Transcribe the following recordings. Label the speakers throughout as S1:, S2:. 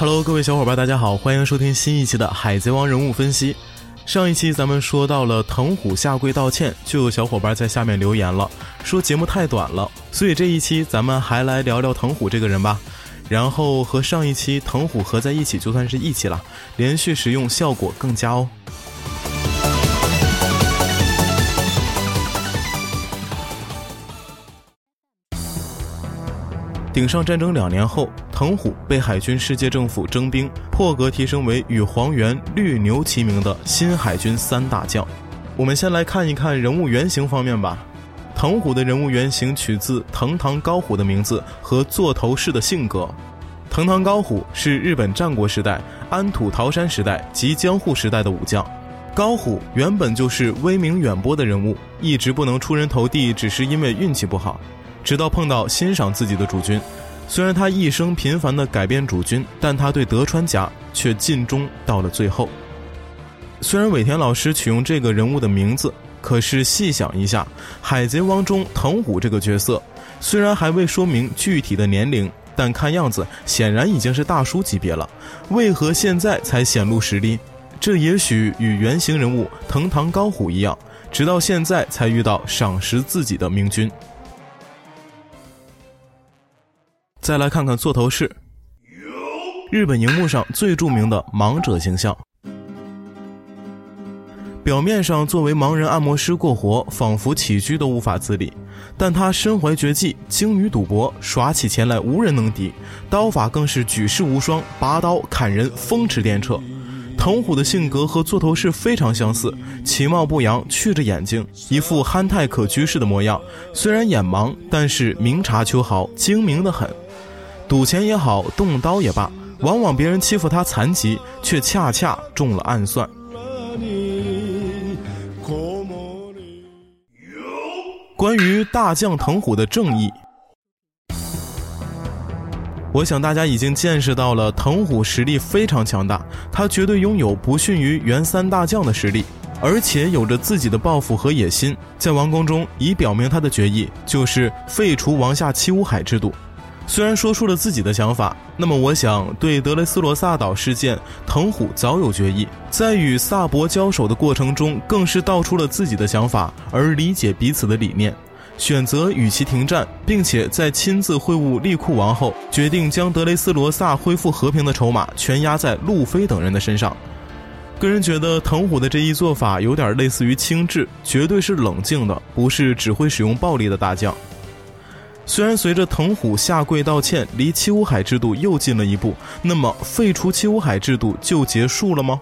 S1: Hello，各位小伙伴，大家好，欢迎收听新一期的《海贼王人物分析》。上一期咱们说到了藤虎下跪道歉，就有小伙伴在下面留言了，说节目太短了，所以这一期咱们还来聊聊藤虎这个人吧。然后和上一期藤虎合在一起，就算是一起了，连续使用效果更佳哦。顶上战争两年后，藤虎被海军世界政府征兵，破格提升为与黄猿、绿牛齐名的新海军三大将。我们先来看一看人物原型方面吧。藤虎的人物原型取自藤堂高虎的名字和座头市的性格。藤堂高虎是日本战国时代、安土桃山时代及江户时代的武将。高虎原本就是威名远播的人物，一直不能出人头地，只是因为运气不好。直到碰到欣赏自己的主君，虽然他一生频繁的改变主君，但他对德川家却尽忠到了最后。虽然尾田老师取用这个人物的名字，可是细想一下，《海贼王》中藤虎这个角色，虽然还未说明具体的年龄，但看样子显然已经是大叔级别了。为何现在才显露实力？这也许与原型人物藤堂高虎一样，直到现在才遇到赏识自己的明君。再来看看座头市，日本荧幕上最著名的盲者形象。表面上作为盲人按摩师过活，仿佛起居都无法自理，但他身怀绝技，精于赌博，耍起钱来无人能敌，刀法更是举世无双，拔刀砍人风驰电掣。藤虎的性格和座头市非常相似，其貌不扬，去着眼睛，一副憨态可掬式的模样。虽然眼盲，但是明察秋毫，精明的很。赌钱也好，动刀也罢，往往别人欺负他残疾，却恰恰中了暗算。关于大将藤虎的正义，我想大家已经见识到了，藤虎实力非常强大，他绝对拥有不逊于原三大将的实力，而且有着自己的抱负和野心，在王宫中已表明他的决议，就是废除王下七武海制度。虽然说出了自己的想法，那么我想对德雷斯罗萨岛事件，藤虎早有决议，在与萨博交手的过程中，更是道出了自己的想法，而理解彼此的理念，选择与其停战，并且在亲自会晤利库王后，决定将德雷斯罗萨恢复和平的筹码全压在路飞等人的身上。个人觉得藤虎的这一做法有点类似于轻质，绝对是冷静的，不是只会使用暴力的大将。虽然随着藤虎下跪道歉，离七武海制度又近了一步，那么废除七武海制度就结束了吗？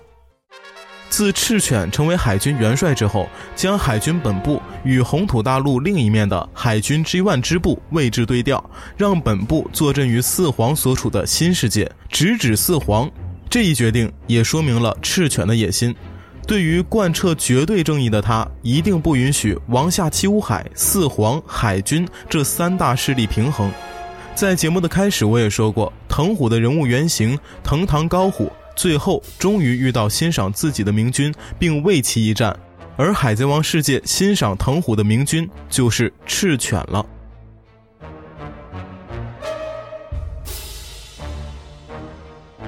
S1: 自赤犬成为海军元帅之后，将海军本部与红土大陆另一面的海军 G1 支部位置对调，让本部坐镇于四皇所处的新世界，直指四皇。这一决定也说明了赤犬的野心。对于贯彻绝对正义的他，一定不允许王下七武海、四皇、海军这三大势力平衡。在节目的开始，我也说过，藤虎的人物原型藤堂高虎，最后终于遇到欣赏自己的明君，并为其一战。而海贼王世界欣赏藤虎的明君，就是赤犬了。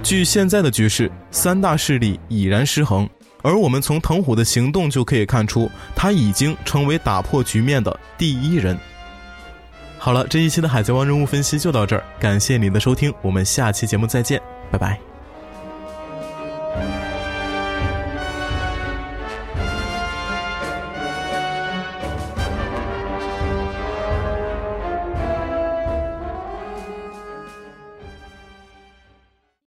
S1: 据现在的局势，三大势力已然失衡。而我们从藤虎的行动就可以看出，他已经成为打破局面的第一人。好了，这一期的海贼王人物分析就到这儿，感谢你的收听，我们下期节目再见，拜拜。